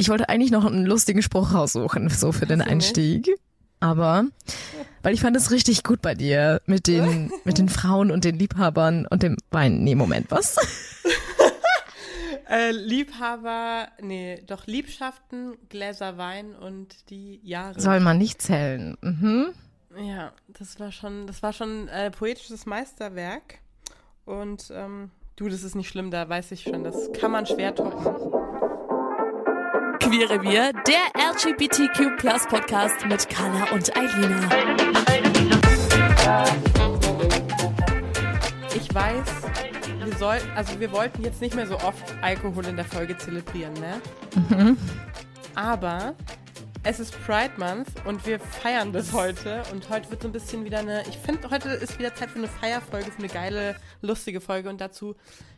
Ich wollte eigentlich noch einen lustigen Spruch raussuchen, so für den Einstieg. Aber, weil ich fand es richtig gut bei dir mit den, mit den Frauen und den Liebhabern und dem Wein. Nee, Moment, was? Äh, Liebhaber, nee, doch Liebschaften, Gläser Wein und die Jahre. Soll man nicht zählen. Mhm. Ja, das war schon, das war schon äh, poetisches Meisterwerk. Und ähm, du, das ist nicht schlimm, da weiß ich schon, das kann man schwer toppen. Queere Wir, der LGBTQ Plus Podcast mit Carla und Eilina. Ich weiß, wir sollten, also wir wollten jetzt nicht mehr so oft Alkohol in der Folge zelebrieren, ne? Mhm. Aber es ist Pride Month und wir feiern das heute. Und heute wird so ein bisschen wieder eine, ich finde, heute ist wieder Zeit für eine Feierfolge, für eine geile, lustige Folge. Und dazu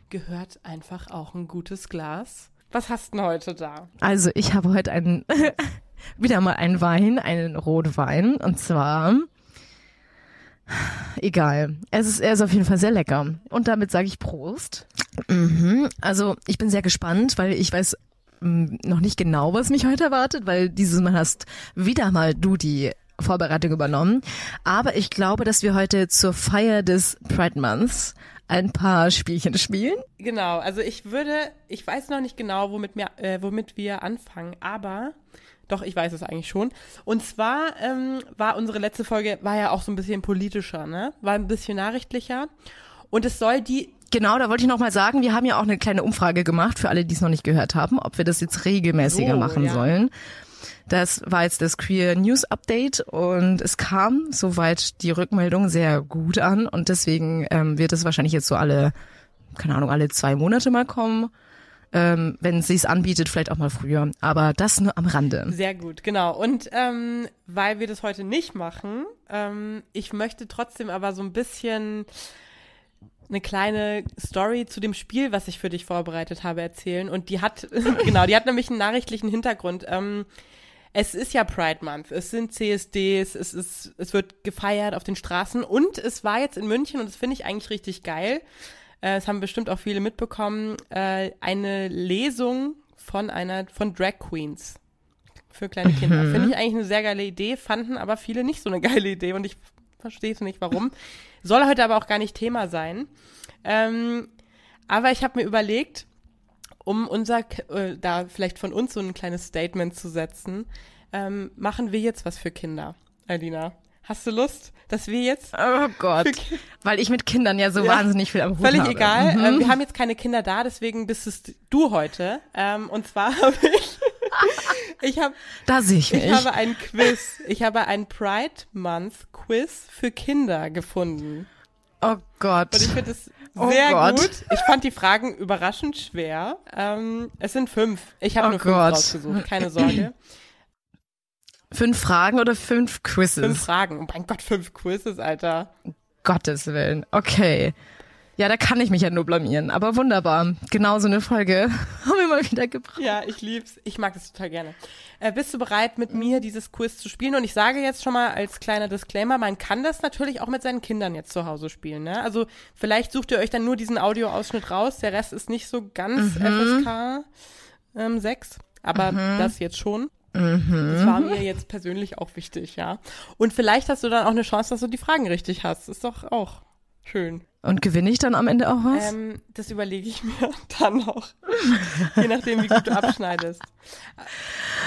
gehört einfach auch ein gutes Glas. Was hast du denn heute da? Also ich habe heute einen, wieder mal einen Wein, einen Rotwein. Und zwar, egal. Es ist, er ist auf jeden Fall sehr lecker. Und damit sage ich Prost. Mhm. Also ich bin sehr gespannt, weil ich weiß mh, noch nicht genau, was mich heute erwartet, weil dieses Mal hast wieder mal du die Vorbereitung übernommen. Aber ich glaube, dass wir heute zur Feier des Pride Months ein paar Spielchen spielen. Genau, also ich würde, ich weiß noch nicht genau, womit wir, äh, womit wir anfangen, aber doch, ich weiß es eigentlich schon. Und zwar ähm, war unsere letzte Folge, war ja auch so ein bisschen politischer, ne? War ein bisschen nachrichtlicher. Und es soll die Genau, da wollte ich noch mal sagen, wir haben ja auch eine kleine Umfrage gemacht für alle, die es noch nicht gehört haben, ob wir das jetzt regelmäßiger So, machen ja. sollen. Das war jetzt das Queer News Update und es kam soweit die Rückmeldung sehr gut an und deswegen ähm, wird es wahrscheinlich jetzt so alle, keine Ahnung, alle zwei Monate mal kommen. Ähm, wenn es sich anbietet, vielleicht auch mal früher. Aber das nur am Rande. Sehr gut, genau. Und ähm, weil wir das heute nicht machen, ähm, ich möchte trotzdem aber so ein bisschen eine kleine Story zu dem Spiel, was ich für dich vorbereitet habe, erzählen. Und die hat, genau, die hat nämlich einen nachrichtlichen Hintergrund. Ähm, es ist ja Pride Month, es sind CSDs, es ist, es wird gefeiert auf den Straßen und es war jetzt in München und das finde ich eigentlich richtig geil. Äh, Es haben bestimmt auch viele mitbekommen, äh, eine Lesung von einer, von Drag Queens für kleine Kinder. Finde ich eigentlich eine sehr geile Idee, fanden aber viele nicht so eine geile Idee und ich verstehe es nicht, warum. Soll heute aber auch gar nicht Thema sein. Ähm, aber ich habe mir überlegt, um unser, äh, da vielleicht von uns so ein kleines Statement zu setzen, ähm, machen wir jetzt was für Kinder, Alina. Hast du Lust, dass wir jetzt Oh Gott. Weil ich mit Kindern ja so Ja, wahnsinnig viel am Hut Völlig habe. egal. Mhm. Ähm, wir haben jetzt keine Kinder da, deswegen bist es du heute. Ähm, und zwar habe ich, ich habe, Da sehe ich mich. ich habe ein Quiz. Ich habe ein Pride Month Quiz für Kinder gefunden. oh Gott. Und ich finde es Oh sehr Gott. gut. Ich fand die Fragen überraschend schwer. Ähm, es sind fünf. Ich habe Oh nur fünf Gott. rausgesucht, keine Sorge. Fünf Fragen oder fünf Quizzes? Fünf Fragen. Oh mein Gott, fünf Quizzes, Alter. Gottes Willen. Okay. Ja, da kann ich mich ja nur blamieren. Aber wunderbar. Genau so eine Folge mal wieder gebracht. Ja, ich lieb's. Ich mag das total gerne. Äh, bist du bereit, mit mir dieses Quiz zu spielen? Und ich sage jetzt schon mal als kleiner Disclaimer, man kann das natürlich auch mit seinen Kindern jetzt zu Hause spielen. Ne? Also vielleicht sucht ihr euch dann nur diesen Audioausschnitt raus. Der Rest ist nicht so ganz FSK ähm, 6. Aber das jetzt schon. Das war mir jetzt persönlich auch wichtig, ja. Und vielleicht hast du dann auch eine Chance, dass du die Fragen richtig hast. Ist doch auch schön. Und gewinne ich dann am Ende auch was? Ähm, das überlege ich mir dann noch. Je nachdem, wie gut du abschneidest.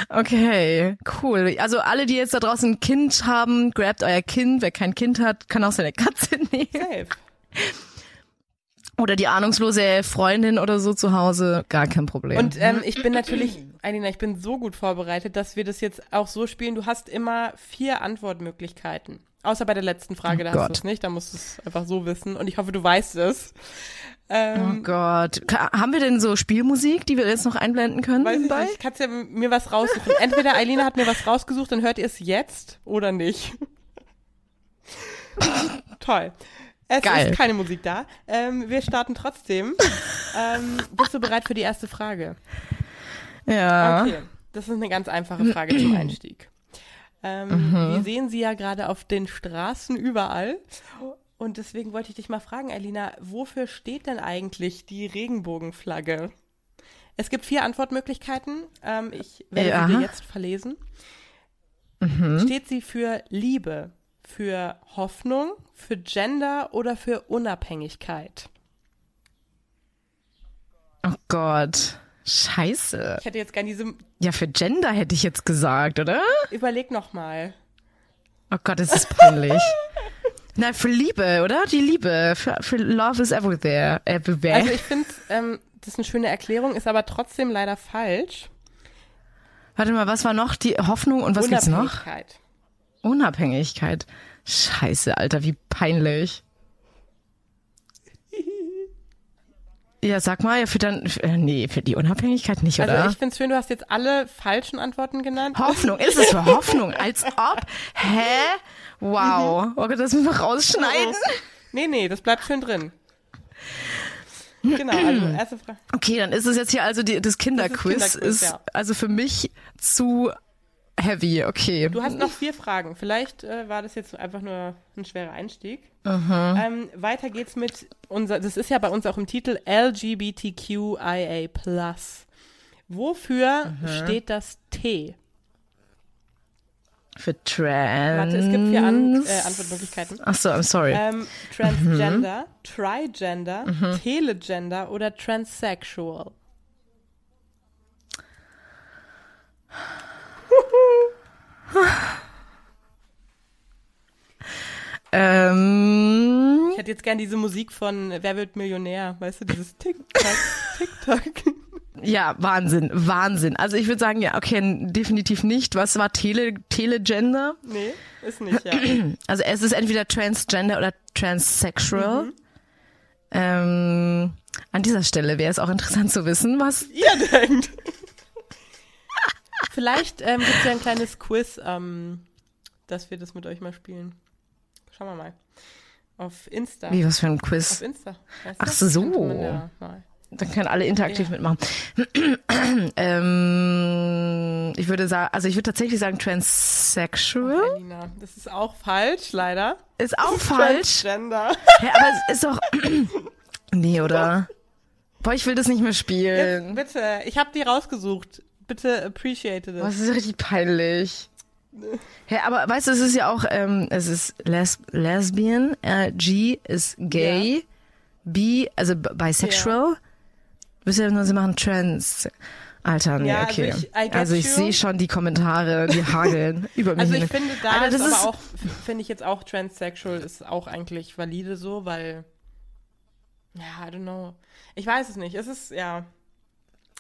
Okay, cool. Also alle, die jetzt da draußen ein Kind haben, grabt euer Kind. Wer kein Kind hat, kann auch seine Katze nehmen. Safe. Oder die ahnungslose Freundin oder so zu Hause. Gar kein Problem. Und ähm, ich bin natürlich, Alina, ich bin so gut vorbereitet, dass wir das jetzt auch so spielen. Du hast immer vier Antwortmöglichkeiten. Außer bei der letzten Frage, Oh da hast du Gott. es nicht. Da musst du es einfach so wissen. Und ich hoffe, du weißt es. Oh Ähm, Gott. Ka- Haben wir denn so Spielmusik, die wir jetzt noch einblenden können? weiß ich nicht. Kannst ja mir was raussuchen. Entweder Eilina hat mir was rausgesucht, dann hört ihr es jetzt oder nicht. Toll. Es Geil. ist keine Musik da. Ähm, wir starten trotzdem. ähm, bist du bereit für die erste Frage? Ja. Okay, das ist eine ganz einfache Frage zum Einstieg. Ähm, Wir sehen sie ja gerade auf den Straßen überall. Und deswegen wollte ich dich mal fragen, Alina, wofür steht denn eigentlich die Regenbogenflagge? Es gibt vier Antwortmöglichkeiten. Ähm, ich werde Ja. sie dir jetzt verlesen. Steht sie für Liebe, für Hoffnung, für Gender oder für Unabhängigkeit? Oh Gott. Scheiße. Ich hätte jetzt gerne diese. Ja, für Gender hätte ich jetzt gesagt, oder? Überleg noch mal. Oh Gott, es ist peinlich. Nein, für Liebe, oder? Die Liebe. Für, für Love is everywhere. everywhere. Also ich finde, ähm, das ist eine schöne Erklärung, ist aber trotzdem leider falsch. Warte mal, was war noch? Die Hoffnung und was gibt's noch? Unabhängigkeit. Unabhängigkeit. Scheiße, Alter, wie peinlich. Ja, sag mal, ja, für dann, für, äh, nee, für die Unabhängigkeit nicht, oder? Also ich finde es schön, du hast jetzt alle falschen Antworten genannt. Hoffnung, ist es für Hoffnung? Als ob? Hä? Wow. Oh Gott, das müssen wir rausschneiden. Nee, nee, das bleibt schön drin. Genau, also erste Frage. Okay, dann ist es jetzt hier also die, das Kinderquiz. Kinderquiz, ist ja. also für mich zu heavy, okay. Du hast noch vier Fragen. Vielleicht äh, war das jetzt einfach nur ein schwerer Einstieg. Ähm, weiter geht's mit unser, das ist ja bei uns auch im Titel LGBTQIA+. Wofür steht das T? Für Trans. Warte, es gibt vier An äh, Antwortmöglichkeiten. Ach so, I'm sorry. Ähm, Transgender, Trigender, Telegender oder Transsexual? ähm, Ich hätte jetzt gern diese Musik von Wer wird Millionär? Weißt du, dieses Tick-Tack, Tick-Tack. ja, Wahnsinn, Wahnsinn. Also ich würde sagen, ja, okay, definitiv nicht. Was war Tele, Telegender? Nee, ist nicht, ja. Also es ist entweder Transgender oder Transsexual. Mhm. Ähm, an dieser Stelle wäre es auch interessant zu wissen, was Ihr denkt. Vielleicht ähm, gibt es ja ein kleines Quiz, ähm, dass wir das mit euch mal spielen. Schauen wir mal. Auf Insta. Wie, was für ein Auf Quiz? Insta. weißt Ach du? so. Ja. Dann können alle interaktiv Ja. mitmachen. ähm, ich würde sagen, also ich würde tatsächlich sagen Transsexual. Alina, das ist auch falsch, leider. Ist auch falsch. Transgender. Hä, aber es ist doch. nee, oder? Boah, ich will das nicht mehr Jetzt, spielen. bitte, ich habe die rausgesucht. Bitte appreciate Boah, das. das ist richtig peinlich. Hä, aber weißt du, es ist ja auch, ähm, es ist Les Lesbian, äh, G ist gay, B, also bisexual. Du bist ja nur, sie machen trans. Alter, nee, Ja, also okay. ich- I get Also ich sehe schon die Kommentare, die hageln über mich. Also ich hin. finde, da Alter, ist das aber ist- auch, finde ich jetzt auch transsexual ist auch eigentlich valide so, weil, ja, I don't know. Ich weiß es nicht. Es ist, ja,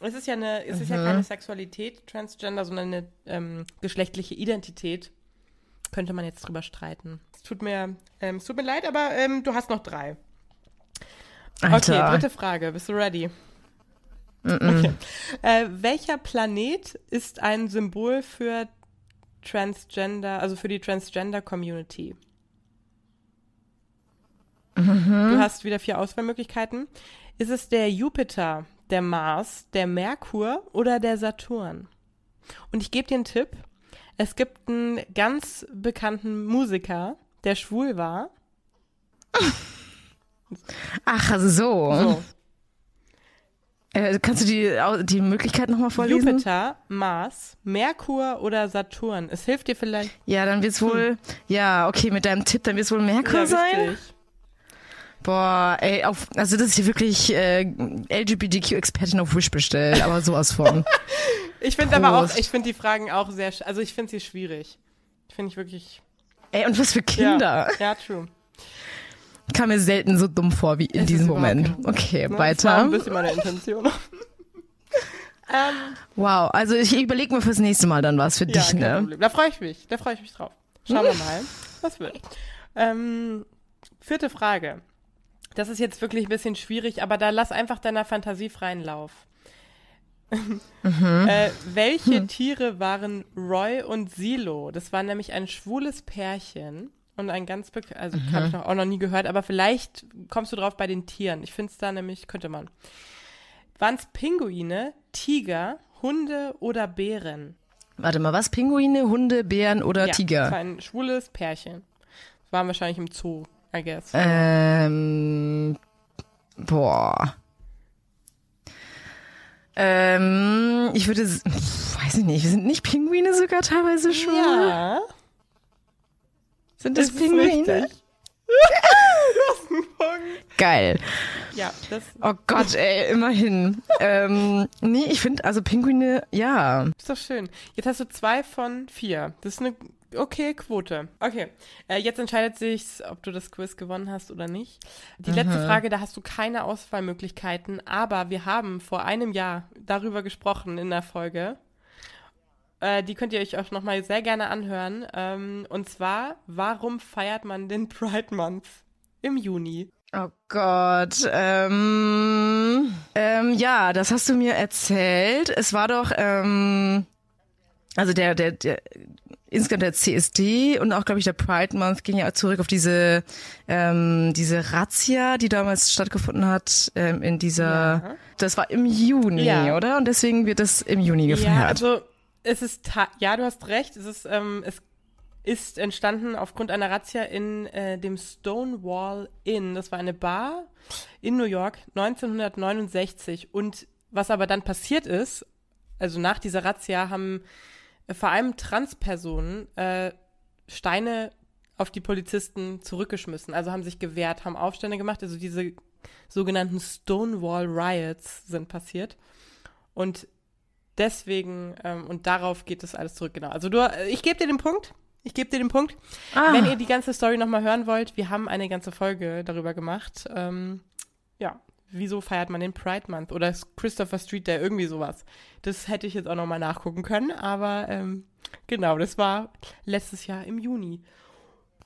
es ist ja eine, es ist ja Mhm. keine Sexualität, Transgender, sondern eine ähm, geschlechtliche Identität. Könnte man jetzt drüber streiten. Es tut mir, ähm, es tut mir leid, aber ähm, du hast noch drei. Alter. Okay, dritte Frage. Bist du ready? Okay. Äh, welcher Planet ist ein Symbol für Transgender, also für die Transgender Community? Du hast wieder vier Auswahlmöglichkeiten. Ist es der Jupiter, der Mars, der Merkur oder der Saturn? Und ich gebe dir einen Tipp. Es gibt einen ganz bekannten Musiker, der schwul war. Ach so. So, Äh, kannst du die, die Möglichkeit nochmal vorlesen? Jupiter, Mars, Merkur oder Saturn. Es hilft dir vielleicht. Ja, dann wird's wohl, ja, okay, mit deinem Tipp, dann wird's wohl Merkur Ja, sein. richtig. Boah, ey, auf, also das ist hier wirklich äh, LGBTQ-Expertin auf Wish bestellt, aber sowas von. Ich finde aber auch, ich finde die Fragen auch sehr, also ich finde sie schwierig. Finde ich wirklich. ey, und was für Kinder. Ja, ja true. Kam mir selten so dumm vor wie in Es diesem Moment. Okay, Ne? Das war weiter. ein bisschen meine Intention. ähm, Wow, also ich überlege mir fürs nächste Mal dann was für ja, dich, ne? Problem. Da freue ich mich. Da freue ich mich drauf. Schauen wir mal. was wird. Ähm, vierte Frage. Das ist jetzt wirklich ein bisschen schwierig, aber da lass einfach deiner Fantasie freien Lauf. Mhm. äh, welche Hm. Tiere waren Roy und Silo? Das war nämlich ein schwules Pärchen und ein ganz bekannt, also Mhm. habe ich noch, auch noch nie gehört, aber vielleicht kommst du drauf bei den Tieren. Ich finde es da nämlich, könnte man. Waren es Pinguine, Tiger, Hunde oder Bären? Warte mal, was? Pinguine, Hunde, Bären oder ja, Das Tiger? war ein schwules Pärchen. Waren wahrscheinlich im Zoo, I guess. Ähm, boah. Ähm, ich würde, weiß ich nicht, sind nicht Pinguine sogar teilweise schon? ja, Sind das das Pinguine? Geil. Ja, das Oh Gott, ey, immerhin. ähm, nee, ich finde, also Pinguine, ja. ist doch schön. Jetzt hast du zwei von vier. Das ist eine okay Quote. Okay, äh, jetzt entscheidet sich, ob du das Quiz gewonnen hast oder nicht. Die letzte Frage, da hast du keine Auswahlmöglichkeiten, aber wir haben vor einem Jahr darüber gesprochen in der Folge. Äh, die könnt ihr euch auch nochmal sehr gerne anhören. Ähm, und zwar, warum feiert man den Pride Month im Juni? Oh Gott, ähm, ähm, ja, das hast du mir erzählt. Es war doch, ähm, also der, der, der, insgesamt der CSD und auch, glaube ich, der Pride Month ging ja zurück auf diese, ähm, diese Razzia, die damals stattgefunden hat, ähm, in dieser, Ja. das war im Juni, Ja. oder? Und deswegen wird das im Juni gefeiert. Ja, also es ist, ta- ja, du hast recht, es ist, ähm, es ist entstanden aufgrund einer Razzia in äh, dem Stonewall Inn. Das war eine Bar in New York 1969. Und was aber dann passiert ist, also nach dieser Razzia haben vor allem Transpersonen äh, Steine auf die Polizisten zurückgeschmissen, also haben sich gewehrt, haben Aufstände gemacht, also diese sogenannten Stonewall Riots sind passiert. Und deswegen, ähm, und darauf geht das alles zurück, genau. Also du, äh, ich gebe dir den Punkt. Ich gebe dir den Punkt. Ah. Wenn ihr die ganze Story nochmal hören wollt, wir haben eine ganze Folge darüber gemacht. Ähm, wieso feiert man den Pride Month? Oder ist Christopher Street Day, irgendwie sowas. Das hätte ich jetzt auch nochmal nachgucken können, aber ähm, genau, das war letztes Jahr im Juni.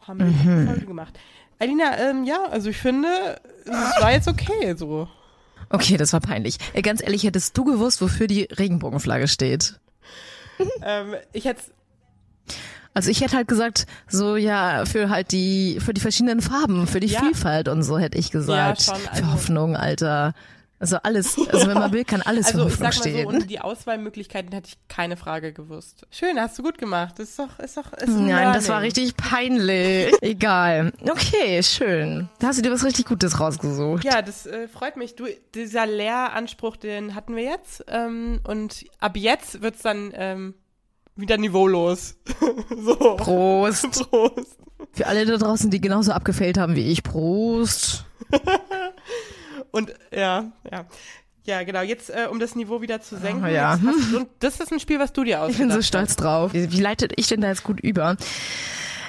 Haben wir eine Folge gemacht. Alina, ähm, ja, also ich finde, es war jetzt okay so. Okay, das war peinlich. Ey, ganz ehrlich, hättest du gewusst, wofür die Regenbogenflagge steht? ähm, ich hätte Also ich hätte halt gesagt, so ja, für halt die, für die verschiedenen Farben, für die Ja. Vielfalt und so hätte ich gesagt. Ja, schon, also- für Hoffnung, Alter. Also alles, also wenn man will, kann alles Also für ich Hoffnung sag mal so, stehen. ohne die Auswahlmöglichkeiten hätte ich keine Frage gewusst. Schön, hast du gut gemacht. Das ist doch, ist doch, ist ein Nein, das war Learning. richtig peinlich. Egal. Okay, schön. Da hast du dir was richtig Gutes rausgesucht. Ja, das äh, freut mich. Du, dieser Lehranspruch, den hatten wir jetzt. Ähm, und ab jetzt wird's dann ähm, wieder niveaulos. so. Prost. Prost. Für alle da draußen, die genauso abgefällt haben wie ich. Prost. Und ja, ja. Ja, genau. Jetzt, äh, um das Niveau wieder zu senken. Ah, ja. hast Und das ist ein Spiel, was du dir ausgedacht Ich bin so stolz drauf. Wie, wie leitet ich denn da jetzt gut über?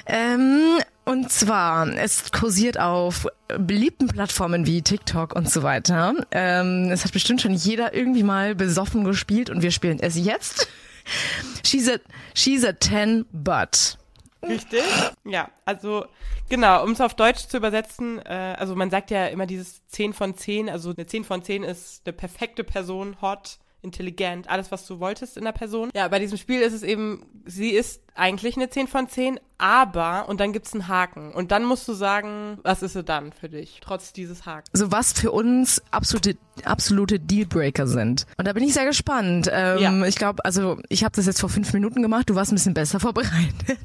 Ähm, und zwar, es kursiert auf beliebten Plattformen wie TikTok und so weiter. Ähm, es hat bestimmt schon jeder irgendwie mal besoffen gespielt und wir spielen es jetzt. She's a, she's a 10 but. Richtig? Ja, also genau, um es auf Deutsch zu übersetzen, äh, also man sagt ja immer dieses 10 von 10, also eine 10 von 10 ist eine perfekte Person, hot, intelligent, alles, was du wolltest in der Person. Ja, bei diesem Spiel ist es eben, sie ist eigentlich eine 10 von 10, aber, und dann gibt's einen Haken. Und dann musst du sagen, was ist sie dann für dich, trotz dieses Hakens. So was für uns absolute, absolute Dealbreaker sind. Und da bin ich sehr gespannt. Ähm, Ja. Ich glaube, also ich habe das jetzt vor fünf Minuten gemacht, du warst ein bisschen besser vorbereitet.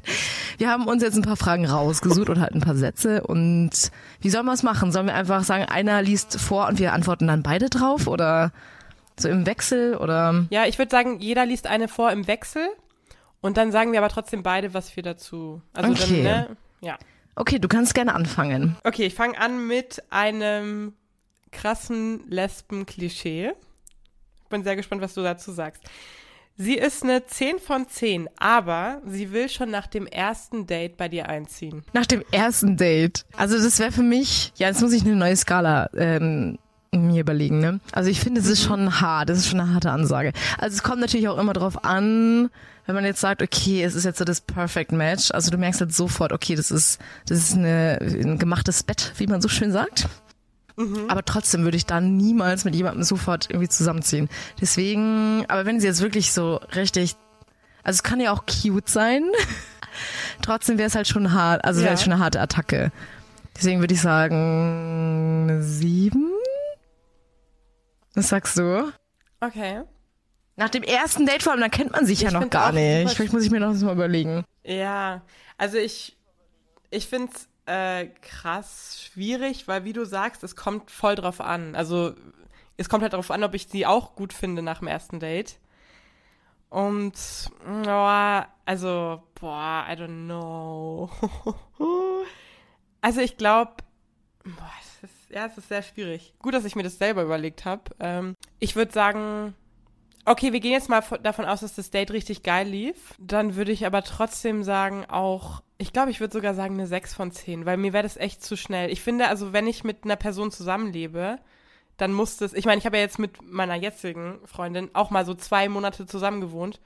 Wir haben uns jetzt ein paar Fragen rausgesucht und halt ein paar Sätze. Und wie sollen wir es machen? Sollen wir einfach sagen, einer liest vor und wir antworten dann beide drauf? Oder so im Wechsel? Oder Ja, ich würde sagen, jeder liest eine vor im Wechsel und dann sagen wir aber trotzdem beide, was wir dazu, also Okay. dann, ne, ja. okay, du kannst gerne anfangen. Okay, ich fange an mit einem krassen Lesben-Klischee. Bin sehr gespannt, was du dazu sagst. Sie ist eine 10 von 10, aber sie will schon nach dem ersten Date bei dir einziehen. Nach dem ersten Date. Also das wäre für mich, ja, jetzt muss ich eine neue Skala ähm, mir überlegen, ne? Also ich finde, es ist schon hart, es ist schon eine harte Ansage. Also es kommt natürlich auch immer drauf an, wenn man jetzt sagt, okay, es ist jetzt so das Perfect Match, also du merkst halt sofort, okay, das ist, das ist eine, ein gemachtes Bett, wie man so schön sagt. Aber trotzdem würde ich da niemals mit jemandem sofort irgendwie zusammenziehen. Deswegen, aber wenn sie jetzt wirklich so richtig, also es kann ja auch cute sein, trotzdem wäre es halt schon hart, also wäre Ja. es schon eine harte Attacke. Deswegen würde ich sagen, eine sieben? Was sagst du? Okay. Nach dem ersten Date vor allem, dann kennt man sich ja Ich noch find's gar nicht. Vielleicht muss ich mir noch das mal überlegen. Ja, also ich, ich finde es äh, krass schwierig, weil wie du sagst, es kommt voll drauf an. Also es kommt halt darauf an, ob ich sie auch gut finde nach dem ersten Date. Und, oh, also, boah, I don't know. also ich glaube, es ist, ja, es ist sehr schwierig. Gut, dass ich mir das selber überlegt habe. Ähm, ich würde sagen, Okay, wir gehen jetzt mal von- davon aus, dass das Date richtig geil lief. Dann würde ich aber trotzdem sagen, auch, ich glaube, ich würde sogar sagen eine 6 von 10, weil mir wäre das echt zu schnell. Ich finde, also wenn ich mit einer Person zusammenlebe, dann muss das, ich meine, ich habe ja jetzt mit meiner jetzigen Freundin auch mal so zwei Monate zusammen gewohnt.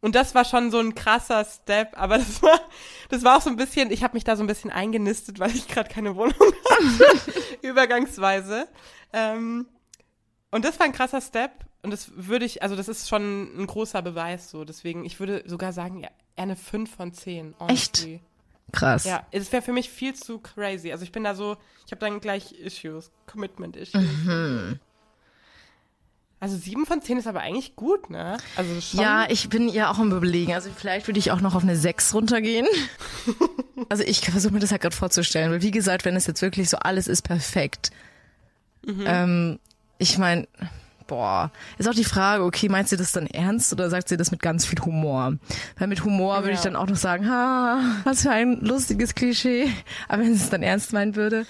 Und das war schon so ein krasser Step, aber das war, das war auch so ein bisschen, ich habe mich da so ein bisschen eingenistet, weil ich gerade keine Wohnung hatte, übergangsweise. Ähm, und das war ein krasser Step und das würde ich, also das ist schon ein großer Beweis so. Deswegen, ich würde sogar sagen, ja, eher eine 5 von 10. honestly. Krass. Ja, es wäre für mich viel zu crazy. Also ich bin da so, ich habe dann gleich Issues, Commitment-Issues. Mhm. Also 7 von 10 ist aber eigentlich gut, ne? Also schon. Ja, ich bin ja auch am überlegen. Also vielleicht würde ich auch noch auf eine 6 runtergehen. also ich versuche mir das halt gerade vorzustellen, weil wie gesagt, wenn es jetzt wirklich so alles ist perfekt. Ähm, ich meine, boah, ist auch die Frage, okay, meinst du das dann ernst oder sagt sie das mit ganz viel Humor? Weil mit Humor würde ich Ja. dann auch noch sagen, ha, was für ein lustiges Klischee. Aber wenn sie es dann ernst meinen würde.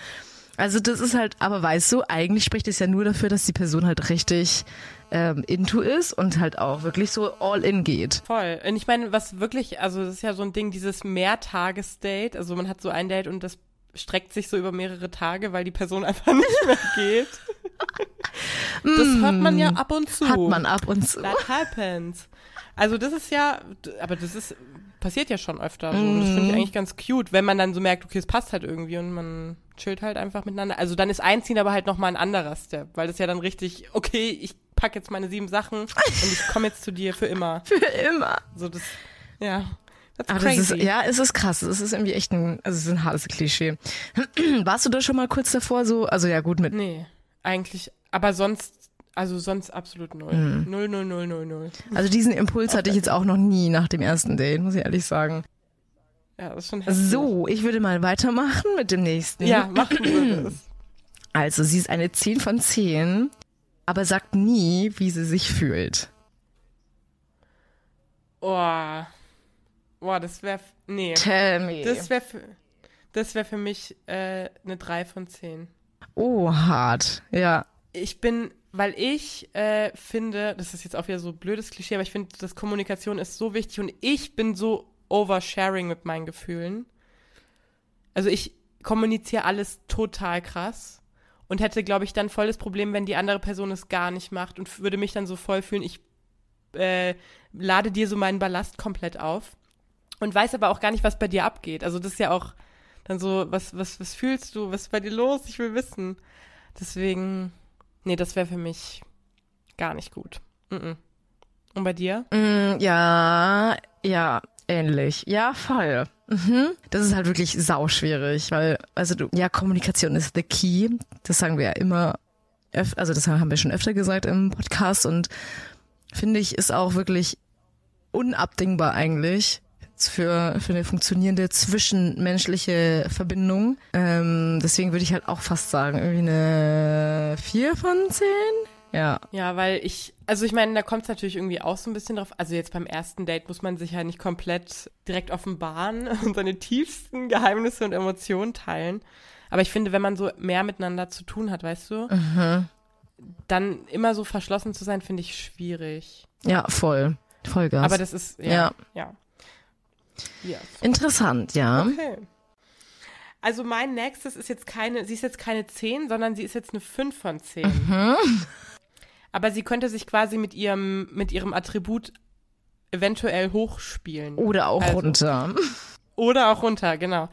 Also das ist halt, aber weißt du, eigentlich spricht es ja nur dafür, dass die Person halt richtig ähm, into ist und halt auch wirklich so all in geht. Voll. Und ich meine, was wirklich, also das ist ja so ein Ding, dieses Mehrtages-Date. Also man hat so ein Date und das streckt sich so über mehrere Tage, weil die Person einfach nicht mehr geht. Das hört man ja ab und zu. Hat man ab und zu. That happens. Also das ist ja, aber das ist, passiert ja schon öfter. So. Das finde ich eigentlich ganz cute, wenn man dann so merkt, okay, es passt halt irgendwie und man chillt halt einfach miteinander. Also dann ist Einziehen aber halt nochmal ein anderer Step, weil das ja dann richtig, okay, ich pack jetzt meine sieben Sachen und ich komme jetzt zu dir für immer. Für immer. So das, ja. That's Aber das crazy. ist, ja, es ist krass. Es ist irgendwie echt ein, also es ist ein hartes Klischee. Warst du da schon mal kurz davor so, also ja gut mit, Nee, eigentlich, aber sonst, also sonst absolut null. Mhm. Null, null, null, null, null. also diesen Impuls hatte ich jetzt auch noch nie nach dem ersten Date, muss ich ehrlich sagen. Ja, das ist schon heftig. So, ich würde mal weitermachen mit dem nächsten. Ja, machen wir das. Also, sie ist eine 10 von 10, aber sagt nie, wie sie sich fühlt. Oh. Boah, das wäre, nee. Tell me. Das wäre für, das wäre für mich äh, eine 3 von 10. oh, hart. Ja. Ich bin, weil ich äh, finde, das ist jetzt auch wieder so ein blödes Klischee, aber ich finde, dass Kommunikation ist so wichtig und ich bin so oversharing mit meinen Gefühlen. Also ich kommuniziere alles total krass und hätte, glaube ich, dann voll das Problem, wenn die andere Person es gar nicht macht und würde mich dann so voll fühlen, ich äh, lade dir so meinen Ballast komplett auf und weiß aber auch gar nicht, was bei dir abgeht. Also das ist ja auch dann so, was, was, was fühlst du, was ist bei dir los? Ich will wissen. Deswegen, nee, das wäre für mich gar nicht gut. Mm-mm. Und bei dir? Mm, ja, ja, ähnlich. Ja, voll. Mhm. Das ist halt wirklich sauschwierig, weil, also du, ja, Kommunikation ist the key. Das sagen wir ja immer, also das haben wir schon öfter gesagt im Podcast und finde ich, ist auch wirklich unabdingbar eigentlich für, für eine funktionierende zwischenmenschliche Verbindung. Ähm, deswegen würde ich halt auch fast sagen, irgendwie eine 4 von 10. Ja. Ja, weil ich, also ich meine, da kommt es natürlich irgendwie auch so ein bisschen drauf. Also jetzt beim ersten Date muss man sich ja nicht komplett direkt offenbaren und seine tiefsten Geheimnisse und Emotionen teilen. Aber ich finde, wenn man so mehr miteinander zu tun hat, weißt du, dann immer so verschlossen zu sein, finde ich schwierig. Ja, voll. Vollgas. Aber das ist, ja. Ja. Ja. ja. Interessant, ja. Okay. Also mein nächstes ist jetzt keine, sie ist jetzt keine 10, sondern sie ist jetzt eine 5 von 10. Mhm. Aber sie könnte sich quasi mit ihrem, mit ihrem Attribut eventuell hochspielen. Oder auch Also. runter. Oder auch runter, genau.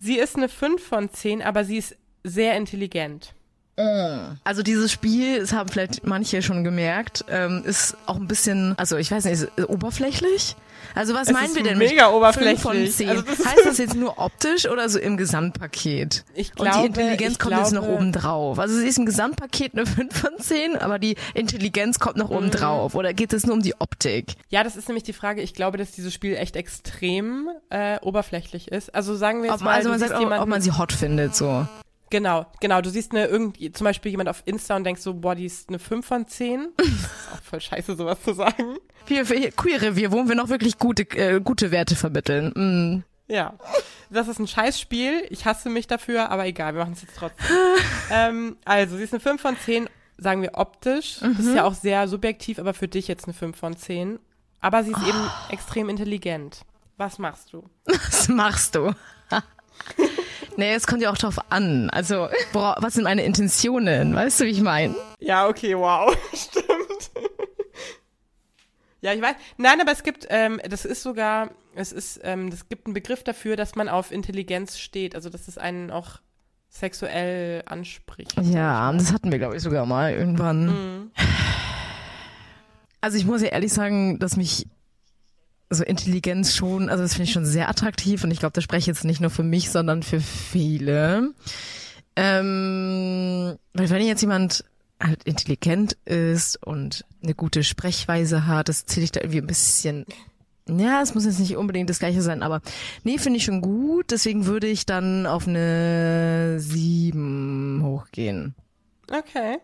Sie ist eine 5 von 10, aber sie ist sehr intelligent. Also dieses Spiel, das haben vielleicht manche schon gemerkt, ähm, ist auch ein bisschen, also ich weiß nicht, ist äh, oberflächlich? Also was Es meinen wir denn mega mit oberflächlich. 5 von 10? Also das- heißt das jetzt nur optisch oder so im Gesamtpaket? Ich Und die glaube, Intelligenz kommt jetzt noch glaube- oben drauf. Also sie ist im Gesamtpaket eine 5 von 10, aber die Intelligenz kommt noch Mhm. oben drauf. Oder geht es nur um die Optik? Ja, das ist nämlich die Frage. Ich glaube, dass dieses Spiel echt extrem äh, oberflächlich ist. Also sagen wir jetzt Ob, mal, also man sagt, ob, ob jemanden, man sie hot findet, so. Genau, genau, du siehst eine irgendwie zum Beispiel jemand auf Insta und denkst so, boah, die ist eine 5 von 10. Das ist auch voll scheiße, sowas zu sagen. Hier, für hier, Queer Revier, wo wir noch wirklich gute, äh, gute Werte vermitteln. Mm. Ja, das ist ein Scheißspiel. Ich hasse mich dafür, aber egal, wir machen es jetzt trotzdem. ähm, also, sie ist eine 5 von 10, sagen wir optisch. Das ist ja auch sehr subjektiv, aber für dich jetzt eine 5 von 10. Aber sie ist eben extrem intelligent. Was machst du? Was machst du? Nee, es kommt ja auch drauf an. Also, boah, was sind meine Intentionen? Weißt du, wie ich meine? Ja, okay, wow. Stimmt. Ja, ich weiß. Nein, aber es gibt, ähm, das ist sogar, es ist, ähm, es gibt einen Begriff dafür, dass man auf Intelligenz steht. Also, dass es einen auch sexuell anspricht. Ja, das hatten wir, glaube ich, sogar mal irgendwann. Mhm. Also ich muss ja ehrlich sagen, dass mich so Intelligenz schon, also das finde ich schon sehr attraktiv und ich glaube, das spreche ich jetzt nicht nur für mich, sondern für viele. Ähm, weil wenn jetzt jemand halt intelligent ist und eine gute Sprechweise hat, das zähle ich da irgendwie ein bisschen ja, es muss jetzt nicht unbedingt das gleiche sein, aber nee, finde ich schon gut. Deswegen würde ich dann auf eine 7 hochgehen. Okay.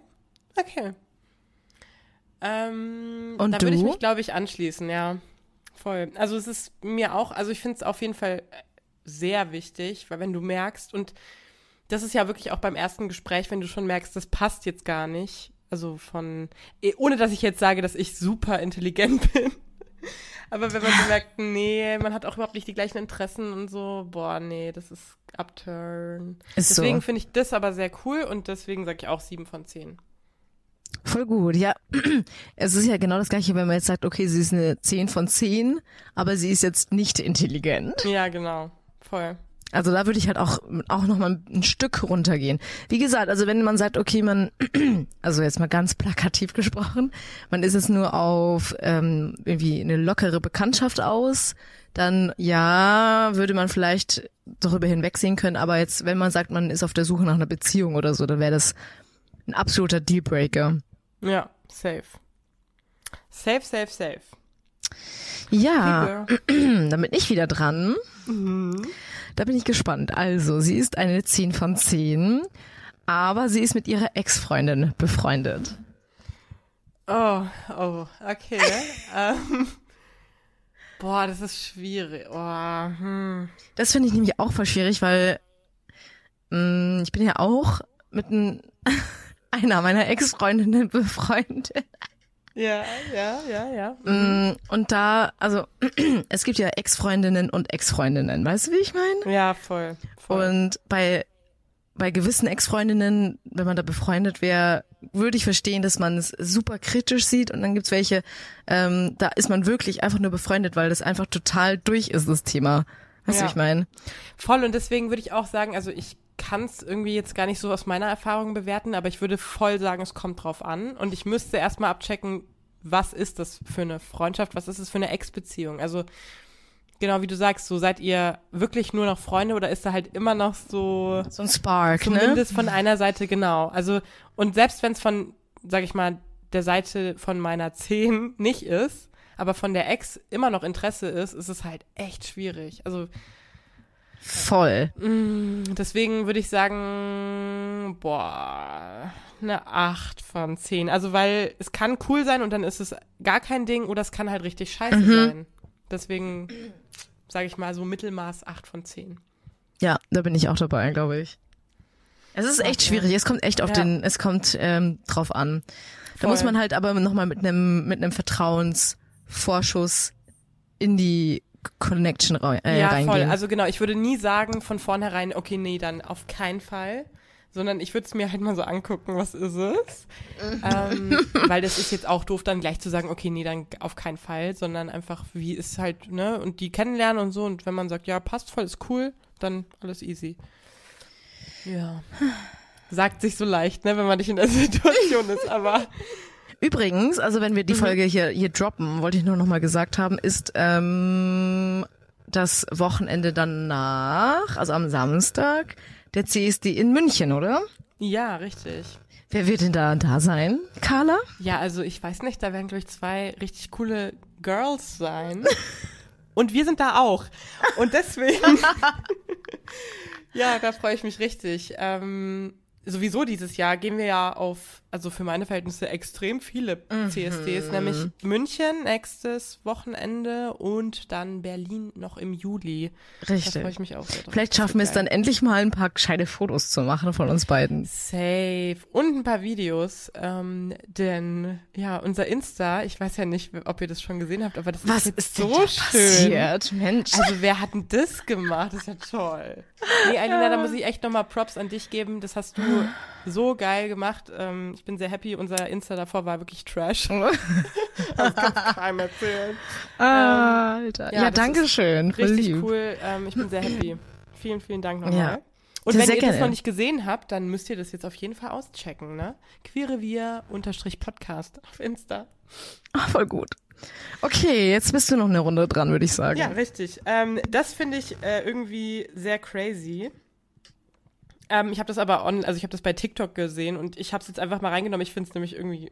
Okay. Ähm, Und da würde ich mich, glaube ich, anschließen, ja. Voll. Also es ist mir auch, also ich finde es auf jeden Fall sehr wichtig, weil wenn du merkst, und das ist ja wirklich auch beim ersten Gespräch, wenn du schon merkst, das passt jetzt gar nicht. Also von, eh, ohne dass ich jetzt sage, dass ich super intelligent bin. Aber wenn man so merkt, nee, man hat auch überhaupt nicht die gleichen Interessen und so, boah, nee, das ist Upturn. Ist so. Deswegen finde ich das aber sehr cool und deswegen sage ich auch 7 von 10. Voll gut, ja. Es ist ja genau das gleiche, wenn man jetzt sagt, okay, sie ist eine 10 von 10, aber sie ist jetzt nicht intelligent. Ja, genau. Voll. Also da würde ich halt auch, auch noch mal ein Stück runtergehen. Wie gesagt, also wenn man sagt, okay, man, also jetzt mal ganz plakativ gesprochen, man ist jetzt nur auf ähm, irgendwie eine lockere Bekanntschaft aus, dann ja, würde man vielleicht darüber hinwegsehen können, aber jetzt, wenn man sagt, man ist auf der Suche nach einer Beziehung oder so, dann wäre das ein absoluter Dealbreaker. Ja, safe. Safe, safe, safe. Ja, dann bin ich wieder dran. Da bin ich gespannt. Also, sie ist eine 10 von 10, aber sie ist mit ihrer Ex-Freundin befreundet. Oh, oh, okay. ähm, boah, das ist schwierig. Oh, hm. Das finde ich nämlich auch voll schwierig, weil mh, ich bin ja auch mit n- einer meiner Ex-Freundinnen befreundet. Ja, ja, ja, ja. Mm, Und da, also, es gibt ja Ex-Freundinnen und Ex-Freundinnen, weißt du, wie ich meine? Ja, voll. voll. Und bei, bei gewissen Ex-Freundinnen, wenn man da befreundet wäre, würde ich verstehen, dass man es super kritisch sieht. Und dann gibt's welche, ähm, da ist man wirklich einfach nur befreundet, weil das einfach total durch ist, das Thema. Weißt du, Ja. wie ich meine? Voll und deswegen würde ich auch sagen, also ich kann es irgendwie jetzt gar nicht so aus meiner Erfahrung bewerten, aber ich würde voll sagen, es kommt drauf an und ich müsste erstmal abchecken, was ist das für eine Freundschaft, was ist es für eine Ex-Beziehung? Also genau wie du sagst, so seid ihr wirklich nur noch Freunde oder ist da halt immer noch so So ein Spark, ne? zumindest von einer Seite genau. Also und selbst wenn es von, sag ich mal, der Seite von meiner 10 nicht ist, aber von der Ex immer noch Interesse ist, ist es halt echt schwierig. Also Voll. Deswegen würde ich sagen, boah, eine 8 von 10. Also, weil es kann cool sein und dann ist es gar kein Ding oder es kann halt richtig scheiße sein. Deswegen sage ich mal so Mittelmaß 8 von 10. Ja, da bin ich auch dabei, glaube ich. Es ist echt schwierig. Es kommt echt auf Ja. den, es kommt ähm, drauf an. Da Voll. muss man halt aber nochmal mit einem mit einem Vertrauensvorschuss in die Connection rei- äh, ja, reingehen. voll. Also genau, ich würde nie sagen von vornherein, okay, nee, dann auf keinen Fall. Sondern ich würde es mir halt mal so angucken, was ist es? ähm, weil das ist jetzt auch doof, dann gleich zu sagen, okay, nee, dann auf keinen Fall, sondern einfach, wie ist halt, ne, und die kennenlernen und so. Und wenn man sagt, ja, passt voll, ist cool, dann alles easy. Ja. Sagt sich so leicht, ne, wenn man nicht in der Situation ist, aber Übrigens, also wenn wir Mhm. die Folge hier, hier droppen, wollte ich nur noch mal gesagt haben, ist ähm, das Wochenende danach, also am Samstag, der CSD in München, oder? ja, richtig. Wer wird denn da da sein? Carla? Ja, also ich weiß nicht, da werden, glaube ich, zwei richtig coole Girls sein. Und wir sind da auch. Und deswegen, ja, da freue ich mich richtig. Ähm, sowieso dieses Jahr gehen wir ja auf, also für meine Verhältnisse extrem viele CSDs, nämlich München nächstes Wochenende und dann Berlin noch im Juli. Da Richtig. freue ich mich auch sehr drauf. Vielleicht schaffen wir es dann endlich mal ein paar gescheite Fotos zu machen von uns beiden. Safe. Und ein paar Videos. Ähm, denn, ja, unser Insta, ich weiß ja nicht, ob ihr das schon gesehen habt, aber das Was ist, ist so da schön. passiert? Mensch. Also wer hat denn das gemacht? Das ist ja toll. Nee, Alina, da muss ich echt nochmal Props an dich geben. Das hast du so geil gemacht. Ähm, ich bin sehr happy. Unser Insta davor war wirklich Trash. Das kannst du keinem erzählen. Alter. ja, Ja, das danke schön. Richtig lieb. cool. Ähm, ich bin sehr happy. Vielen, vielen Dank nochmal. Ja. Und Sehr, wenn sehr ihr das gerne. noch nicht gesehen habt, dann müsst ihr das jetzt auf jeden Fall auschecken, ne? Queerevier-Podcast auf Insta. Ah, voll gut. Okay, jetzt bist du noch eine Runde dran, würde ich sagen. Ja, richtig. Ähm, das finde ich äh, irgendwie sehr crazy. Ähm, ich habe das aber on, also ich habe das bei TikTok gesehen und ich habe es jetzt einfach mal reingenommen. Ich finde es nämlich irgendwie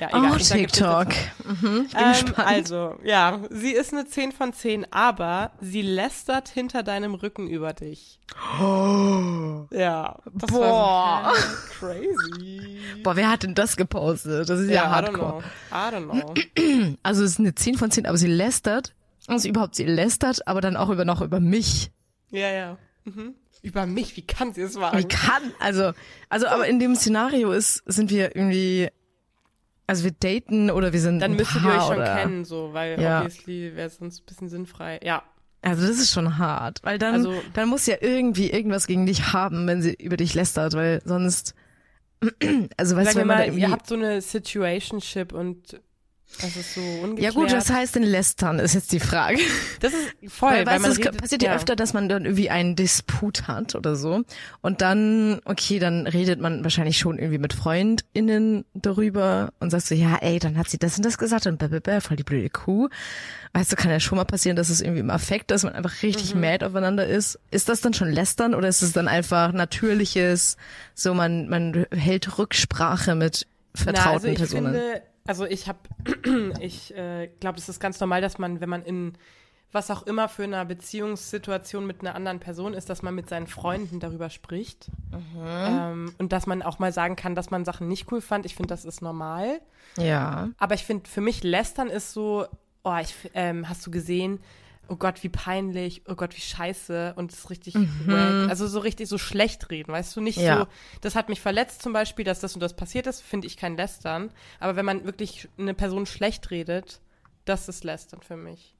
ja, egal. Oh, Ich TikTok. Mhm, ich bin Ähm, gespannt. also, ja, sie ist eine 10 von 10, aber sie lästert hinter deinem Rücken über dich. Ja, das Boah. crazy. Boah, wer hat denn das gepostet? Das ist ja, I don't hardcore. know. I don't know. Also es ist eine 10 von 10, aber sie lästert. Also überhaupt, sie lästert, aber dann auch über noch über mich. Ja, ja. Mhm. Über mich, wie kann sie es Wie wagen? kann? Also, also aber in dem Szenario ist, sind wir irgendwie, also wir daten oder wir sind Dann müsstet ihr euch schon oder, kennen, so, weil Ja. obviously wäre es sonst ein bisschen sinnfrei. Ja, Also das ist schon hart, weil dann, Also- dann muss ja irgendwie irgendwas gegen dich haben, wenn sie über dich lästert, weil sonst, also weißt du, wenn man da mal, irgendwie, ihr habt so eine Situationship und das ist so ja ungeklärt. gut, was heißt denn lästern, ist jetzt die Frage. Das ist voll, Weil, weil, man es redet, passiert ja, öfter, dass man dann irgendwie einen Disput hat oder so. Und dann, okay, dann redet man wahrscheinlich schon irgendwie mit FreundInnen darüber und sagt so, ja, ey, dann hat sie das und das gesagt und blablabla, voll die blöde Kuh. Weißt du, kann ja schon mal passieren, dass es irgendwie im Affekt, dass man einfach richtig Mhm. mad aufeinander ist. Ist das dann schon lästern oder ist es dann einfach natürliches, so man, man hält Rücksprache mit vertrauten Na, also Personen? Finde, also ich habe, ich äh, glaube, es ist ganz normal, dass man, wenn man in was auch immer für eine Beziehungssituation mit einer anderen Person ist, dass man mit seinen Freunden darüber spricht. Mhm. Ähm, und dass man auch mal sagen kann, dass man Sachen nicht cool fand. Ich finde, das ist normal. ja. Aber ich finde, für mich lästern ist so, oh, ich, ähm, hast du gesehen, oh Gott, wie peinlich, oh Gott, wie scheiße und es ist richtig wack. Also so richtig so schlecht reden, weißt du, nicht Ja. so, das hat mich verletzt zum Beispiel, dass das und das passiert ist, finde ich kein Lästern. Aber wenn man wirklich eine Person schlecht redet, das ist Lästern für mich.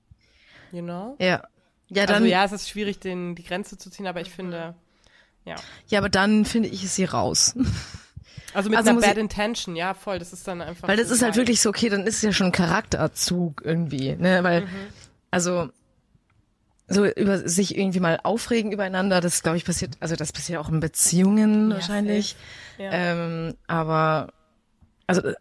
You know? Ja. Ja, dann, also ja, es ist schwierig, den, die Grenze zu ziehen, aber ich finde, ja. ja, aber dann finde ich es sie raus. Also mit Also einer Bad Intention, ja, voll, das ist dann einfach. Weil das ist halt wirklich so, okay, dann ist es ja schon ein Charakterzug irgendwie, ne, weil, also, so über sich irgendwie mal aufregen übereinander, das glaube ich passiert, also das passiert auch in Beziehungen Ja, wahrscheinlich, Ja. ähm, aber, also, äh,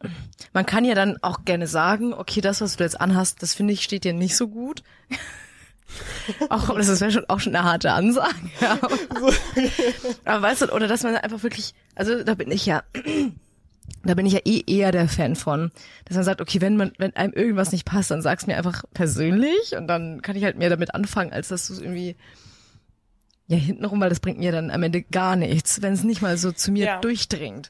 man kann ja dann auch gerne sagen, okay, das, was du jetzt anhast, das finde ich, steht dir nicht so gut. auch, das wäre schon auch schon eine harte Ansage. Ja. Aber weißt du, oder dass man einfach wirklich, also da bin ich ja, da bin ich ja eh eher der Fan von, dass man sagt, okay, wenn man, wenn einem irgendwas nicht passt, dann sag's mir einfach persönlich und dann kann ich halt mehr damit anfangen, als dass du es irgendwie ja hintenrum, weil das bringt mir dann am Ende gar nichts, wenn es nicht mal so zu mir Ja. durchdringt.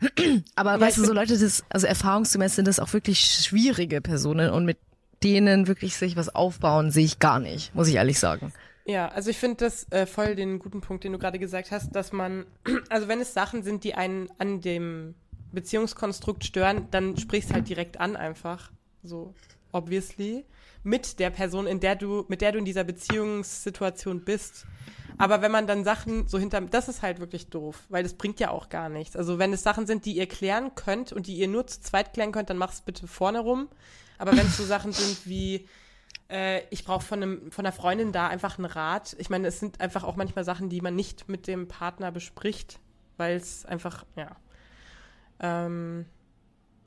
Aber Ja, weißt du, so Leute, das, also erfahrungsgemäß sind das auch wirklich schwierige Personen und mit denen wirklich sich was aufbauen, sehe ich gar nicht, muss ich ehrlich sagen. Ja, also ich finde das äh, voll den guten Punkt, den du gerade gesagt hast, dass man, also wenn es Sachen sind, die einen an dem Beziehungskonstrukt stören, dann sprichst halt direkt an einfach. so obviously, mit der Person, in der du, mit der du in dieser Beziehungssituation bist. Aber wenn man dann Sachen so hinter, das ist halt wirklich doof, weil das bringt ja auch gar nichts. Also wenn es Sachen sind, die ihr klären könnt und die ihr nur zu zweit klären könnt, dann mach es bitte vorne rum. Aber wenn es so Sachen sind wie, äh, ich brauche von, von einer Freundin da einfach einen Rat. Ich meine, es sind einfach auch manchmal Sachen, die man nicht mit dem Partner bespricht, weil es einfach, ja, ähm,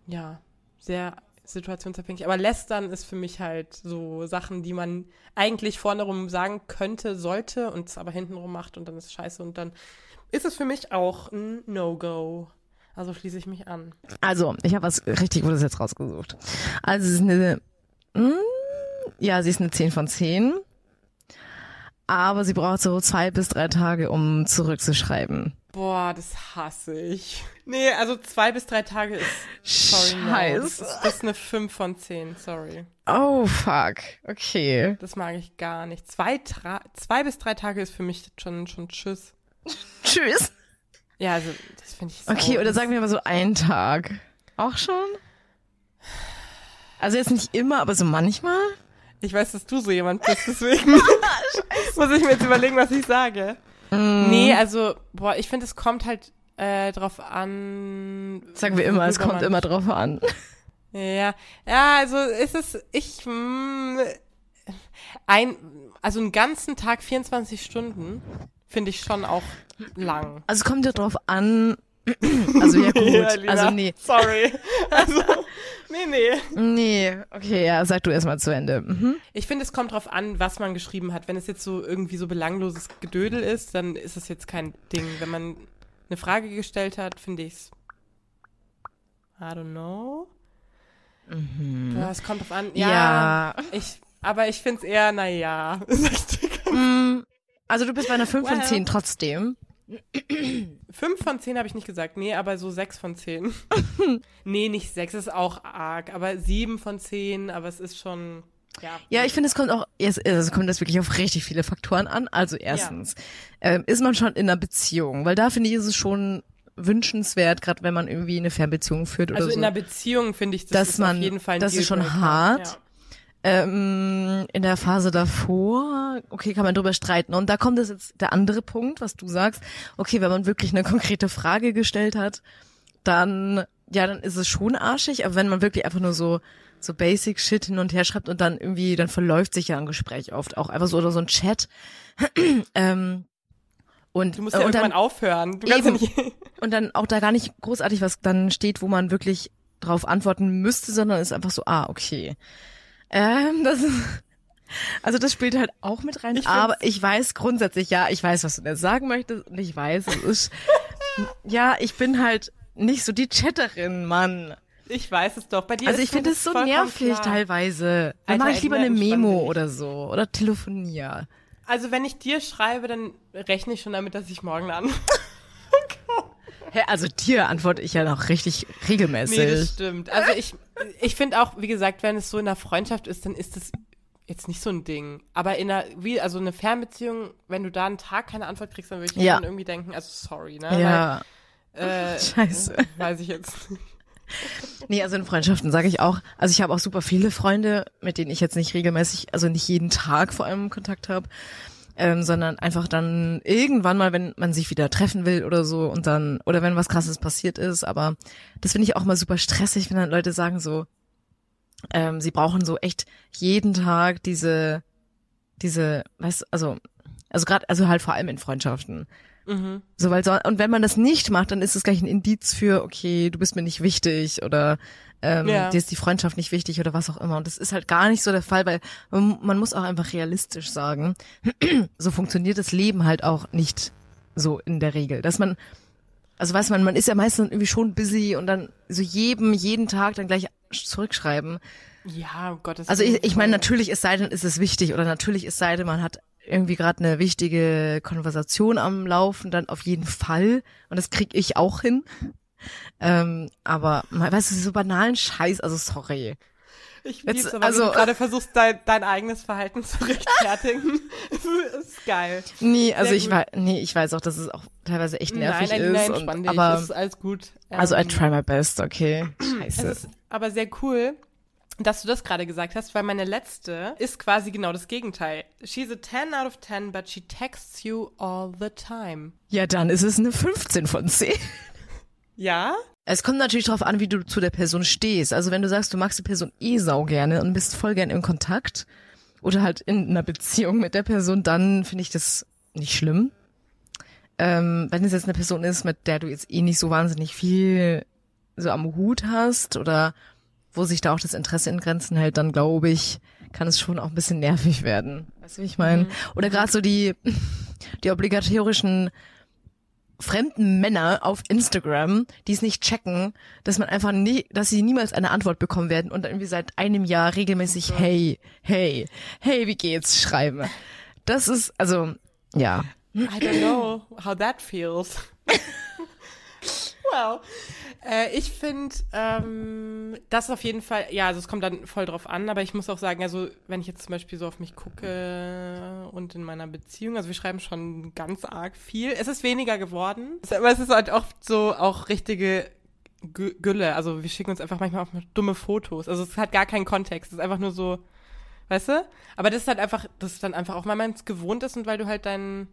ja, sehr situationsabhängig. Aber Lästern ist für mich halt so Sachen, die man eigentlich vorne rum sagen könnte, sollte und es aber hintenrum macht und dann ist es scheiße und dann ist es für mich auch ein No-Go. Also schließe ich mich an. Also, ich habe was richtig Gutes jetzt rausgesucht. Also, es ist eine, mm, ja, sie ist eine 10 von 10. Aber sie braucht so zwei bis drei Tage, um zurückzuschreiben. Das hasse ich. Nee, also zwei bis drei Tage ist. Sorry, no. Das Scheiße. ist, das ist eine 5 von 10, sorry. Oh, fuck. Okay. Das mag ich gar nicht. Zwei, zwei bis drei Tage ist für mich schon, schon Tschüss. Tschüss. Ja, also das finde ich Okay, sau- oder sagen wir mal so einen Tag. Auch schon? Also jetzt nicht immer, aber so manchmal? Ich weiß, dass du so jemand bist, deswegen muss ich mir jetzt überlegen, was ich sage. Mm. Nee, also, boah, ich finde, es kommt halt äh, drauf an. Sagen wir immer, es kommt man- immer drauf an. Ja, ja, also ist es, ich, mm, ein, also einen ganzen Tag, 24 Stunden, finde ich schon auch lang. Also es kommt ja drauf an. Also ja gut. Ja, Lina, also nee. Sorry. Also, nee, nee. Nee, okay, ja, sag du erstmal zu Ende. Mhm. Ich finde, es kommt drauf an, was man geschrieben hat. Wenn es jetzt so irgendwie so belangloses Gedödel ist, dann ist es jetzt kein Ding. Wenn man eine Frage gestellt hat, finde ich's. I don't know. Ja, es kommt drauf an. Ja. Ja. Ich, aber ich finde es eher, naja. Mm, Also du bist bei einer 5 von Well. 10 trotzdem. Fünf von zehn habe ich nicht gesagt. Nee, aber so sechs von zehn. nee, nicht sechs, ist auch arg. Aber sieben von zehn, aber es ist schon, ja. Ja, ich finde, es kommt auch, es, es kommt das wirklich auf richtig viele Faktoren an. Also erstens, ähm, ist man schon in einer Beziehung? Weil da finde ich, ist es schon wünschenswert, gerade wenn man irgendwie eine Fernbeziehung führt oder Also so. in einer Beziehung finde ich, das Dass ist man- auf jeden Fall ein das ist schon hart. Ähm, in der Phase davor, okay, kann man drüber streiten. Und da kommt es jetzt der andere Punkt, was du sagst. Okay, wenn man wirklich eine konkrete Frage gestellt hat, dann, ja, dann ist es schon arschig. Aber wenn man wirklich einfach nur so, so basic Shit hin und her schreibt und dann irgendwie, dann verläuft sich ja ein Gespräch oft auch einfach so oder so ein Chat. ähm, und, Du musst ja und dann, irgendwann aufhören. Du kannst ja Eben. nicht, und dann auch da gar nicht großartig was dann steht, wo man wirklich drauf antworten müsste, sondern ist einfach so, ah, okay. Ähm, das ist, also das spielt halt auch mit rein, Ich aber ich weiß grundsätzlich, ja, ich weiß, was du jetzt sagen möchtest und ich weiß, es ist, ja, ich bin halt nicht so die Chatterin, Mann. ich weiß es doch. Bei dir Also ich finde es so nervig klar. teilweise. Dann mache ich lieber eine Memo oder so oder telefoniere. Also wenn ich dir schreibe, dann rechne ich schon damit, dass ich morgen an. Hä, also dir antworte ich ja noch richtig regelmäßig. Nee, das stimmt. Also ich, ich finde auch, wie gesagt, wenn es so in einer Freundschaft ist, dann ist es jetzt nicht so ein Ding. Aber in einer, wie, also eine Fernbeziehung, wenn du da einen Tag keine Antwort kriegst, dann würde ich Ja. schon irgendwie denken, also sorry, ne? ja, Weil, äh, scheiße. weiß ich jetzt. nicht. Nee, also in Freundschaften sage ich auch, also ich habe auch super viele Freunde, mit denen ich jetzt nicht regelmäßig, also nicht jeden Tag vor allem Kontakt habe, ähm, sondern einfach dann irgendwann mal, wenn man sich wieder treffen will oder so und dann, oder wenn was krasses passiert ist, aber das finde ich auch mal super stressig, wenn dann Leute sagen so, ähm, sie brauchen so echt jeden Tag diese, diese, weißt also, also gerade, also halt vor allem in Freundschaften. Mhm. So, weil so, und wenn man das nicht macht, dann ist es gleich ein Indiz für, okay, du bist mir nicht wichtig oder ähm, Ja. dir ist die Freundschaft nicht wichtig oder was auch immer. Und das ist halt gar nicht so der Fall, weil man, man muss auch einfach realistisch sagen, so funktioniert das Leben halt auch nicht so in der Regel. Dass man, also weiß man, man ist ja meistens irgendwie schon busy und dann so jedem, jeden Tag dann gleich zurückschreiben. Ja, um Gottes Also ich, Willen. ich meine, natürlich ist sei denn, ist es wichtig oder natürlich ist sei denn, man hat irgendwie gerade eine wichtige Konversation am Laufen, dann auf jeden Fall. Und das krieg ich auch hin. Ähm, aber mal- weißt du, so banalen Scheiß, also sorry. Ich Jetzt, lieb's, aber also- du gerade versuchst, dein, dein eigenes Verhalten zu rechtfertigen. ist geil. Nee, also Sehr ich gut. weiß, nee, ich weiß auch, dass es auch teilweise echt nervig nein, nein, ist. nein, und, aber ist alles gut. also I Ähm, try my best, okay. Es Scheiße. ist aber sehr cool, dass du das gerade gesagt hast, weil meine letzte ist quasi genau das Gegenteil. She's a 10 out of 10, but she texts you all the time. Ja, dann ist es eine 15 von 10. Ja? Es kommt natürlich darauf an, wie du zu der Person stehst. Also wenn du sagst, du magst die Person eh sau gerne und bist voll gern im Kontakt oder halt in einer Beziehung mit der Person, dann finde ich das nicht schlimm. Ähm, wenn es jetzt eine Person ist, mit der du jetzt eh nicht so wahnsinnig viel so am Hut hast oder wo sich da auch das Interesse in Grenzen hält, dann glaube ich, kann es schon auch ein bisschen nervig werden. Weißt du, wie ich meine? Oder gerade so die, die obligatorischen fremden Männer auf Instagram, die es nicht checken, dass man einfach nie, dass sie niemals eine Antwort bekommen werden und irgendwie seit einem Jahr regelmäßig hey, hey, hey, wie geht's schreiben. Das ist, also, ja. I don't know how that feels. well, äh, ich finde, ähm, das auf jeden Fall, ja, also es kommt dann voll drauf an, aber ich muss auch sagen, also wenn ich jetzt zum Beispiel so auf mich gucke und in meiner Beziehung, also wir schreiben schon ganz arg viel. Es ist weniger geworden, aber es ist halt oft so auch richtige Gü- Gülle. Also wir schicken uns einfach manchmal auch dumme Fotos. Also es hat gar keinen Kontext. Es ist einfach nur so, weißt du? Aber das ist halt einfach, das ist dann einfach auch, weil man es gewohnt ist und weil du halt deinen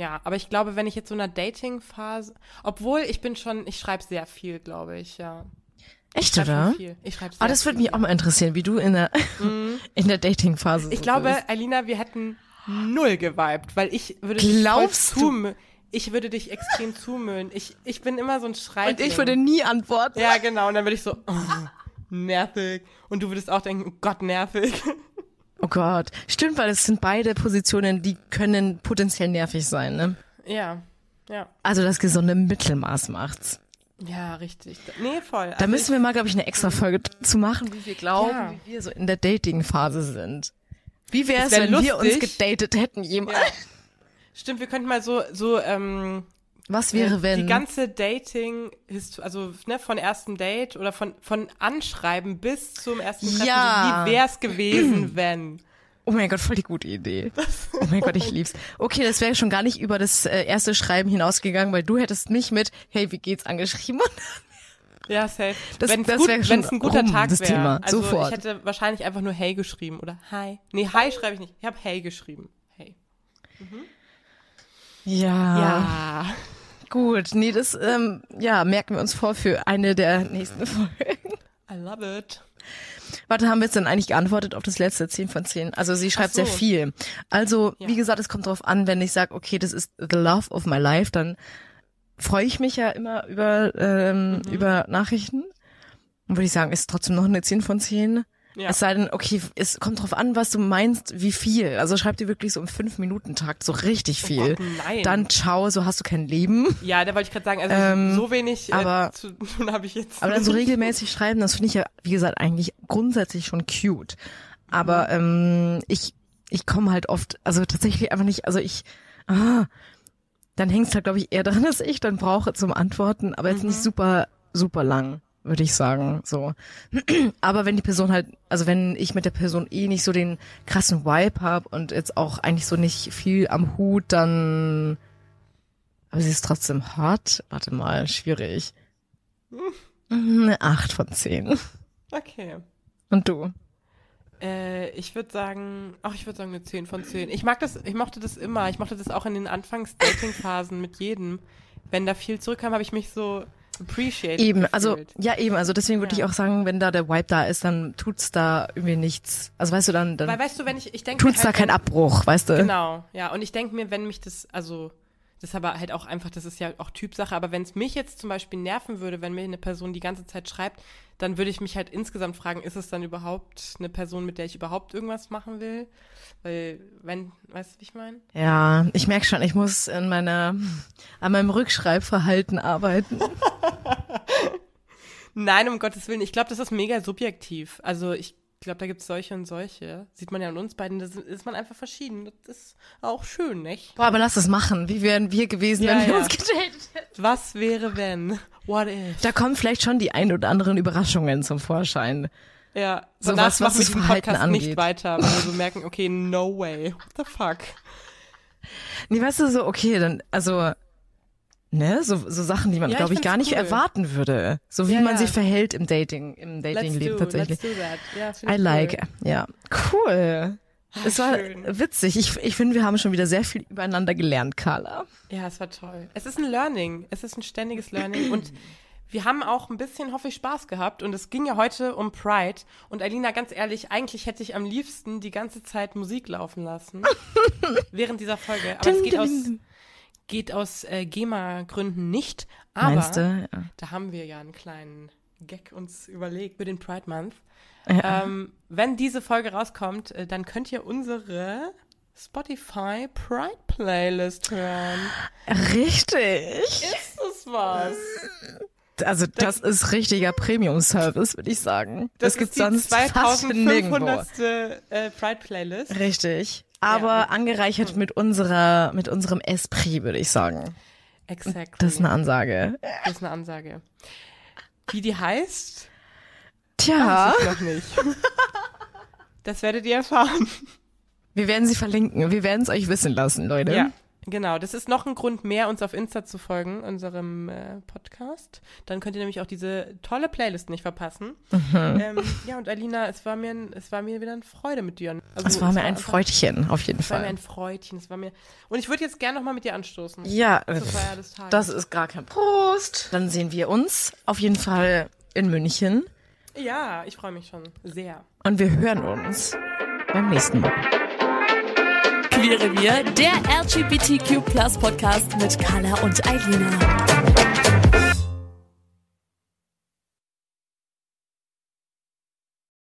ja, aber ich glaube, wenn ich jetzt so in einer Dating-Phase, obwohl ich bin schon, ich schreibe sehr viel, glaube ich, ja. Echt, Ich oder? viel. Ich schreibe sehr Ah, das würde mich auch mal interessieren, wie du in der, in der Dating-Phase Ich so glaube, bist. Alina, wir hätten null geweibt, weil ich würde Glaubst dich voll. Ich würde dich extrem zumüllen. Ich, ich bin immer so ein Schreibling. Und ich würde nie antworten. Ja, genau. Und dann würde ich so, oh, nervig. Und du würdest auch denken, oh Gott, nervig. Oh Gott. Stimmt, weil es sind beide Positionen, die können potenziell nervig sein, ne? Ja, ja. Also das gesunde Mittelmaß macht's. Ja, richtig. Nee, voll. Da Also müssen wir mal, glaube ich, eine extra Folge zu machen, wie wir glauben, Ja. wie wir so in der Dating-Phase sind. Wie wäre es, wär wenn wir uns lustig. gedatet hätten jemals? Ja. Stimmt, wir könnten mal so, so, ähm, Was wäre, äh, wenn? Die ganze Dating, also ne, von erstem Date oder von, von Anschreiben bis zum ersten Treffen. Ja. Wie wär's gewesen, wenn? oh mein Gott, voll die gute Idee. Oh mein Gott, ich lieb's. Okay, das wäre schon gar nicht über das äh, erste Schreiben hinausgegangen, weil du hättest mich mit, hey, wie geht's, angeschrieben. Ja, safe. Das- wenn's das gut, wär schon ein guter rum, Tag wäre. Also Sofort. ich hätte wahrscheinlich einfach nur Hey geschrieben oder Hi. Nee, Hi schreibe ich nicht. Ich habe Hey geschrieben. Hey. Ja. Ja. Gut, nee, das ähm, ja, merken wir uns vor für eine der nächsten Folgen. I love it. Warte, haben wir jetzt dann eigentlich geantwortet auf das letzte 10 von 10? Also sie schreibt so. sehr viel. Also, Ja. wie gesagt, es kommt drauf an, wenn ich sage, okay, das ist the love of my life, dann freue ich mich ja immer über, ähm, Mhm. über Nachrichten. Und würde ich sagen, ist trotzdem noch eine 10 von 10. Ja. Es sei denn, okay, es kommt drauf an, was du meinst, wie viel. Also schreib dir wirklich so im 5-Minuten-Takt so richtig viel. Oh Gott, nein. Dann ciao, so hast du kein Leben. Ja, da wollte ich gerade sagen, also Ähm, so wenig aber- äh, zu tun habe ich jetzt. Aber dann so regelmäßig schreiben, das finde ich ja, wie gesagt, eigentlich grundsätzlich schon cute. Aber ähm, ich, ich komme halt oft, also tatsächlich einfach nicht, also ich, ah, dann hängt es halt, glaube ich, eher daran, dass ich dann brauche zum Antworten, aber jetzt nicht super, super lang, würde ich sagen. So. Aber wenn die Person halt, also wenn ich mit der Person eh nicht so den krassen Vibe habe und jetzt auch eigentlich so nicht viel am Hut, dann aber sie ist trotzdem hot. Warte mal, schwierig. Eine 8 von 10. Okay. Und du? Äh, ich würde sagen, ach, ich würde sagen eine 10 von 10. Ich mag das, ich mochte das immer. Ich mochte das auch in den Anfangs-Dating-Phasen mit jedem. Wenn da viel zurückkam, habe ich mich so appreciated Eben, also, gefühlt. ja, eben, also deswegen würde Ja. ich auch sagen, wenn da der Vibe da ist, dann tut's da irgendwie nichts. Also weißt du, dann, Weil dann weißt du, wenn ich, ich denke tut's da halt, keinen wenn- Abbruch, weißt du? Genau, ja. Und ich denke mir, wenn mich das, also, das ist aber halt auch einfach, das ist ja auch Typsache, aber wenn es mich jetzt zum Beispiel nerven würde, wenn mir eine Person die ganze Zeit schreibt, dann würde ich mich halt insgesamt fragen, ist es dann überhaupt eine Person, mit der ich überhaupt irgendwas machen will? Weil, wenn, weißt du, wie ich meine? Ja, ich merk schon, ich muss in meiner, an meinem Rückschreibverhalten arbeiten. Nein, um Gottes Willen. Ich glaube, das ist mega subjektiv. Also ich glaube, da gibt es solche und solche. Sieht man ja an uns beiden, da ist man einfach verschieden. Das ist auch schön, nicht? Boah, aber lass das machen. Wie wären wir gewesen, Ja, wenn wir ja. uns gedatet hätten? Was wäre, wenn? What if? Da kommen vielleicht schon die ein oder anderen Überraschungen zum Vorschein. Ja, So was- was das Verhalten Podcast angeht. nicht weiter, weil wir so merken, okay, no way. What the fuck? Nee, weißt du, so, okay, dann, also, ne, so, so Sachen, die man, Ja, glaube ich ich, gar nicht cool. erwarten würde. So wie Ja, man ja. sich verhält im Dating, im Dating-Leben tatsächlich. let's do that. Find I like, cool. ja. Cool. Es war schön. witzig. Ich, ich finde, wir haben schon wieder sehr viel übereinander gelernt, Carla. Ja, es war toll. Es ist ein Learning. Es ist ein ständiges Learning. Und wir haben auch ein bisschen, hoffe ich, Spaß gehabt. Und es ging ja heute um Pride. Und Alina, ganz ehrlich, eigentlich hätte ich am liebsten die ganze Zeit Musik laufen lassen. während dieser Folge. Aber es geht aus. Geht aus äh, GEMA-Gründen nicht. Aber? Ja. da haben wir ja einen kleinen Gag uns überlegt für den Pride Month. Ja. Ähm, wenn diese Folge rauskommt, äh, dann könnt ihr unsere Spotify Pride Playlist hören. Richtig. Ist das was? Also das ist richtiger Premium-Service, würde ich sagen. Das, ist die sonst fast nirgendwo. 2500. Äh, Pride Playlist. Richtig. Aber Ja. angereichert mit unserer, mit unserem Esprit, würde ich sagen. Exactly. Das ist eine Ansage. Das ist eine Ansage. Wie die heißt, Tja, weiß ich noch nicht. Das werdet ihr erfahren. wir werden sie verlinken. Wir werden es euch wissen lassen, Leute. Ja, genau. Das ist noch ein Grund mehr, uns auf Insta zu folgen, unserem äh, Podcast. Dann könnt ihr nämlich auch diese tolle Playlist nicht verpassen. Mhm. Ähm, ja, und Alina, es war mir, ein, es war mir wieder eine Freude mit dir. Also, Es war mir ein einfach- Freudchen, auf jeden Es war mir Fall. ein Freudchen. Es war mir. Und ich würde jetzt gerne noch mal mit dir anstoßen. Ja, das ist gar kein Prost. Dann sehen wir uns auf jeden Fall in München Ja, ich freue mich schon sehr. und wir hören uns beim nächsten Mal. Queere Wir, der LGBTQ Podcast mit Carla und Eilina.